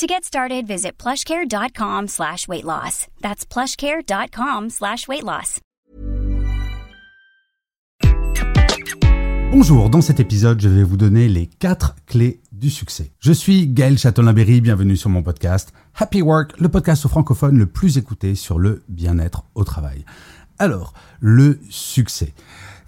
To get started, visit plushcare.com slash weight loss. That's plushcare.com slash weight loss. Bonjour, dans cet épisode, je vais vous donner les 4 clés du succès. Je suis Gaël Châtelain-Berry, bienvenue sur mon podcast Happy Work, le podcast francophone le plus écouté sur le bien-être au travail. Alors, le succès.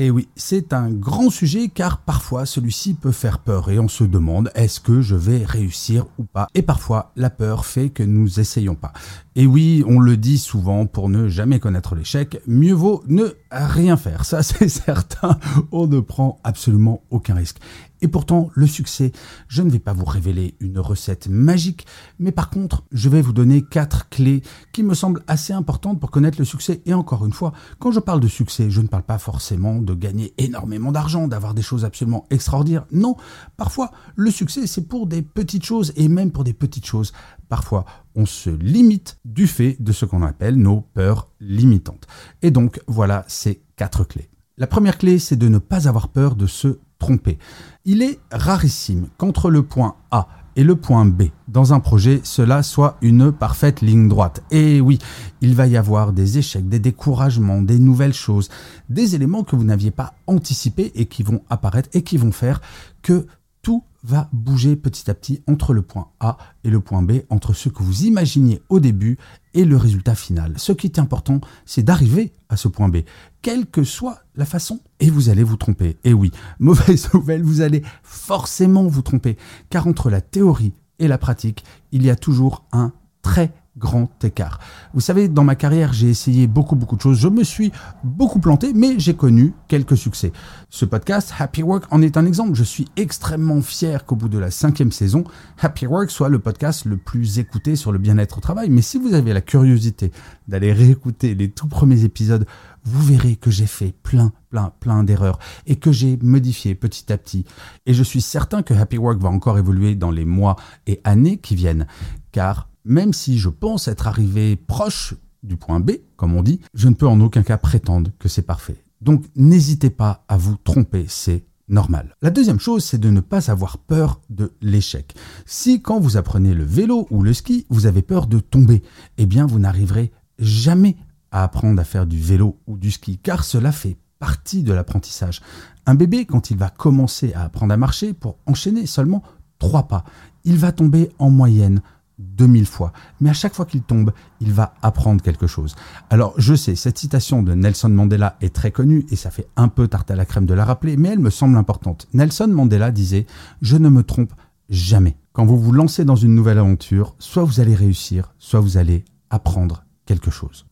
Et oui, c'est un grand sujet car parfois celui-ci peut faire peur et on se demande est-ce que je vais réussir ou pas? Et parfois la peur fait que nous essayons pas. Et oui, on le dit souvent pour ne jamais connaître l'échec, mieux vaut ne rien faire. Ça c'est certain, on ne prend absolument aucun risque. Et pourtant, le succès, je ne vais pas vous révéler une recette magique, mais par contre, je vais vous donner quatre clés qui me semblent assez importantes pour connaître le succès. Et encore une fois, quand je parle de succès, je ne parle pas forcément de gagner énormément d'argent, d'avoir des choses absolument extraordinaires. Non, parfois, le succès, c'est pour des petites choses, et même pour des petites choses. Parfois, on se limite du fait de ce qu'on appelle nos peurs limitantes. Et donc, voilà ces quatre clés. La première clé, c'est de ne pas avoir peur de se tromper. Il est rarissime qu'entre le point A et le point B dans un projet, cela soit une parfaite ligne droite. Et oui, il va y avoir des échecs, des découragements, des nouvelles choses, des éléments que vous n'aviez pas anticipés et qui vont apparaître et qui vont faire que tout va bouger petit à petit entre le point A et le point B, entre ce que vous imaginiez au début et le résultat final. Ce qui est important, c'est d'arriver à ce point B, quelle que soit la façon, et vous allez vous tromper. Et oui, mauvaise nouvelle, vous allez forcément vous tromper, car entre la théorie et la pratique, il y a toujours un très grand écart. Vous savez, dans ma carrière, j'ai essayé beaucoup, beaucoup de choses. Je me suis beaucoup planté, mais j'ai connu quelques succès. Ce podcast, Happy Work, en est un exemple. Je suis extrêmement fier qu'au bout de la cinquième saison, Happy Work soit le podcast le plus écouté sur le bien-être au travail. Mais si vous avez la curiosité d'aller réécouter les tout premiers épisodes, vous verrez que j'ai fait plein, plein, plein d'erreurs et que j'ai modifié petit à petit. Et je suis certain que Happy Work va encore évoluer dans les mois et années qui viennent, car même si je pense être arrivé proche du point B, comme on dit, je ne peux en aucun cas prétendre que c'est parfait. Donc n'hésitez pas à vous tromper, c'est normal. La deuxième chose, c'est de ne pas avoir peur de l'échec. Si quand vous apprenez le vélo ou le ski, vous avez peur de tomber, eh bien vous n'arriverez jamais à apprendre à faire du vélo ou du ski, car cela fait partie de l'apprentissage. Un bébé, quand il va commencer à apprendre à marcher, pour enchaîner seulement trois pas, il va tomber en moyenne 2000 fois. Mais à chaque fois qu'il tombe, il va apprendre quelque chose. Alors, je sais, cette citation de Nelson Mandela est très connue et ça fait un peu tarte à la crème de la rappeler, mais elle me semble importante. Nelson Mandela disait Je ne me trompe jamais. Quand vous vous lancez dans une nouvelle aventure, soit vous allez réussir, soit vous allez apprendre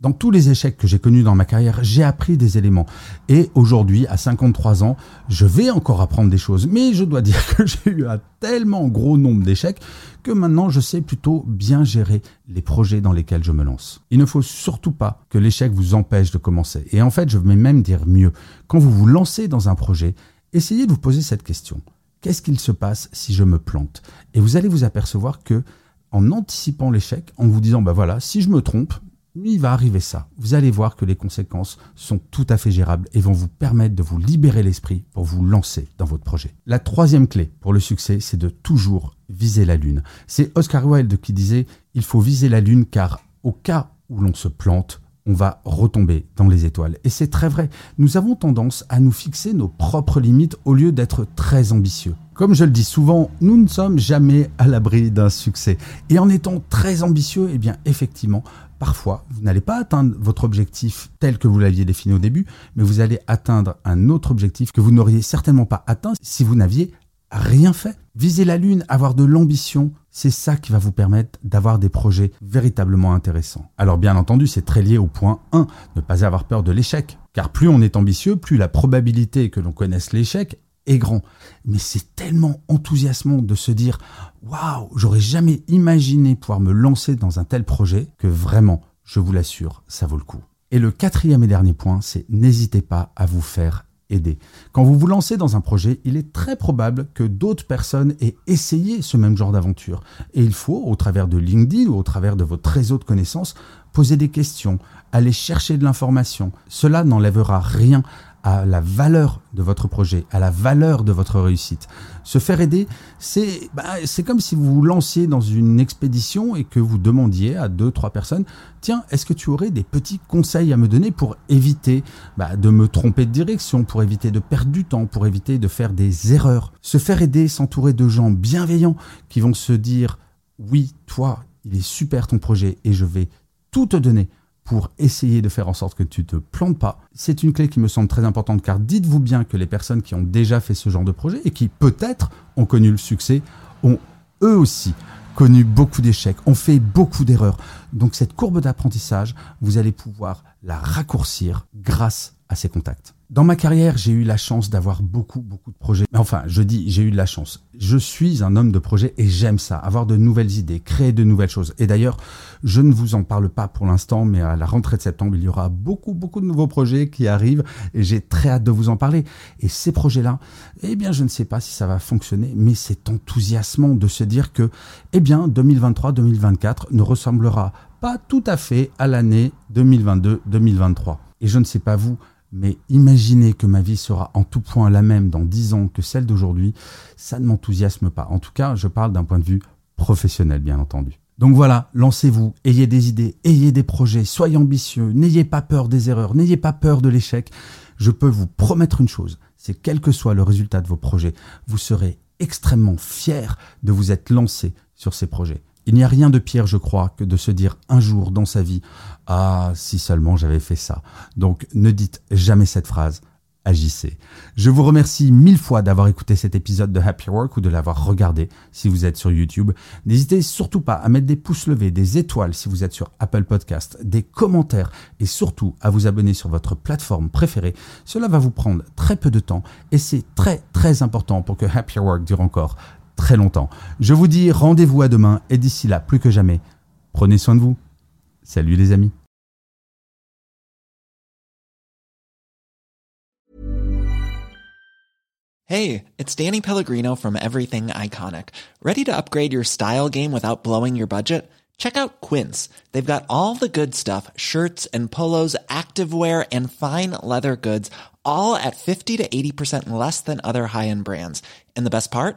Dans tous les échecs que j'ai connus dans ma carrière, j'ai appris des éléments. Et aujourd'hui, à 53 ans, je vais encore apprendre des choses. Mais je dois dire que j'ai eu un tellement gros nombre d'échecs que maintenant je sais plutôt bien gérer les projets dans lesquels je me lance. Il ne faut surtout pas que l'échec vous empêche de commencer. Et en fait, je vais même dire mieux. Quand vous vous lancez dans un projet, essayez de vous poser cette question. Qu'est-ce qu'il se passe si je me plante? Et vous allez vous apercevoir que en anticipant l'échec, en vous disant, bah voilà, si je me trompe, il va arriver ça. Vous allez voir que les conséquences sont tout à fait gérables et vont vous permettre de vous libérer l'esprit pour vous lancer dans votre projet. La troisième clé pour le succès, c'est de toujours viser la lune. C'est Oscar Wilde qui disait il faut viser la lune car au cas où l'on se plante, on va retomber dans les étoiles. Et c'est très vrai. Nous avons tendance à nous fixer nos propres limites au lieu d'être très ambitieux. Comme je le dis souvent, nous ne sommes jamais à l'abri d'un succès. Et en étant très ambitieux, eh bien effectivement, parfois, vous n'allez pas atteindre votre objectif tel que vous l'aviez défini au début, mais vous allez atteindre un autre objectif que vous n'auriez certainement pas atteint si vous n'aviez rien fait. Viser la Lune, avoir de l'ambition, c'est ça qui va vous permettre d'avoir des projets véritablement intéressants. Alors bien entendu, c'est très lié au point 1, ne pas avoir peur de l'échec. Car plus on est ambitieux, plus la probabilité que l'on connaisse l'échec grand. Mais c'est tellement enthousiasmant de se dire waouh, j'aurais jamais imaginé pouvoir me lancer dans un tel projet que vraiment, je vous l'assure, ça vaut le coup. Et le quatrième et dernier point, c'est n'hésitez pas à vous faire aider. Quand vous vous lancez dans un projet, il est très probable que d'autres personnes aient essayé ce même genre d'aventure. Et il faut, au travers de LinkedIn ou au travers de votre réseau de connaissances, poser des questions, aller chercher de l'information. Cela n'enlèvera rien à la valeur de votre projet, à la valeur de votre réussite. Se faire aider, c'est bah, c'est comme si vous vous lanciez dans une expédition et que vous demandiez à deux, trois personnes, tiens, est-ce que tu aurais des petits conseils à me donner pour éviter bah, de me tromper de direction, pour éviter de perdre du temps, pour éviter de faire des erreurs? Se faire aider, s'entourer de gens bienveillants qui vont se dire, oui, toi, il est super ton projet et je vais tout te donner pour essayer de faire en sorte que tu te plantes pas. C'est une clé qui me semble très importante car dites-vous bien que les personnes qui ont déjà fait ce genre de projet et qui peut-être ont connu le succès ont eux aussi connu beaucoup d'échecs, ont fait beaucoup d'erreurs. Donc cette courbe d'apprentissage, vous allez pouvoir la raccourcir grâce à ces contacts. Dans ma carrière, j'ai eu la chance d'avoir beaucoup, beaucoup de projets. Enfin, je dis, j'ai eu de la chance. Je suis un homme de projet et j'aime ça, avoir de nouvelles idées, créer de nouvelles choses. Et d'ailleurs, je ne vous en parle pas pour l'instant, mais à la rentrée de septembre, il y aura beaucoup, beaucoup de nouveaux projets qui arrivent et j'ai très hâte de vous en parler. Et ces projets-là, eh bien, je ne sais pas si ça va fonctionner, mais c'est enthousiasmant de se dire que, eh bien, 2023-2024 ne ressemblera pas tout à fait à l'année 2022-2023. Et je ne sais pas vous, mais imaginez que ma vie sera en tout point la même dans dix ans que celle d'aujourd'hui, ça ne m'enthousiasme pas. En tout cas, je parle d'un point de vue professionnel, bien entendu. Donc voilà, lancez-vous, ayez des idées, ayez des projets, soyez ambitieux, n'ayez pas peur des erreurs, n'ayez pas peur de l'échec. Je peux vous promettre une chose, c'est quel que soit le résultat de vos projets, vous serez extrêmement fier de vous être lancé sur ces projets. Il n'y a rien de pire, je crois, que de se dire un jour dans sa vie Ah, si seulement j'avais fait ça. Donc ne dites jamais cette phrase. Agissez. Je vous remercie mille fois d'avoir écouté cet épisode de Happy Work ou de l'avoir regardé si vous êtes sur YouTube. N'hésitez surtout pas à mettre des pouces levés, des étoiles si vous êtes sur Apple Podcast, des commentaires et surtout à vous abonner sur votre plateforme préférée. Cela va vous prendre très peu de temps et c'est très très important pour que Happy Work dure encore très longtemps. Je vous dis rendez-vous à demain et d'ici là, plus que jamais, prenez soin de vous. Salut les amis. Hey, it's Danny Pellegrino from Everything Iconic. Ready to upgrade your style game without blowing your budget? Check out Quince. They've got all the good stuff, shirts and polos, activewear and fine leather goods, all at 50 to 80% less than other high-end brands. And the best part?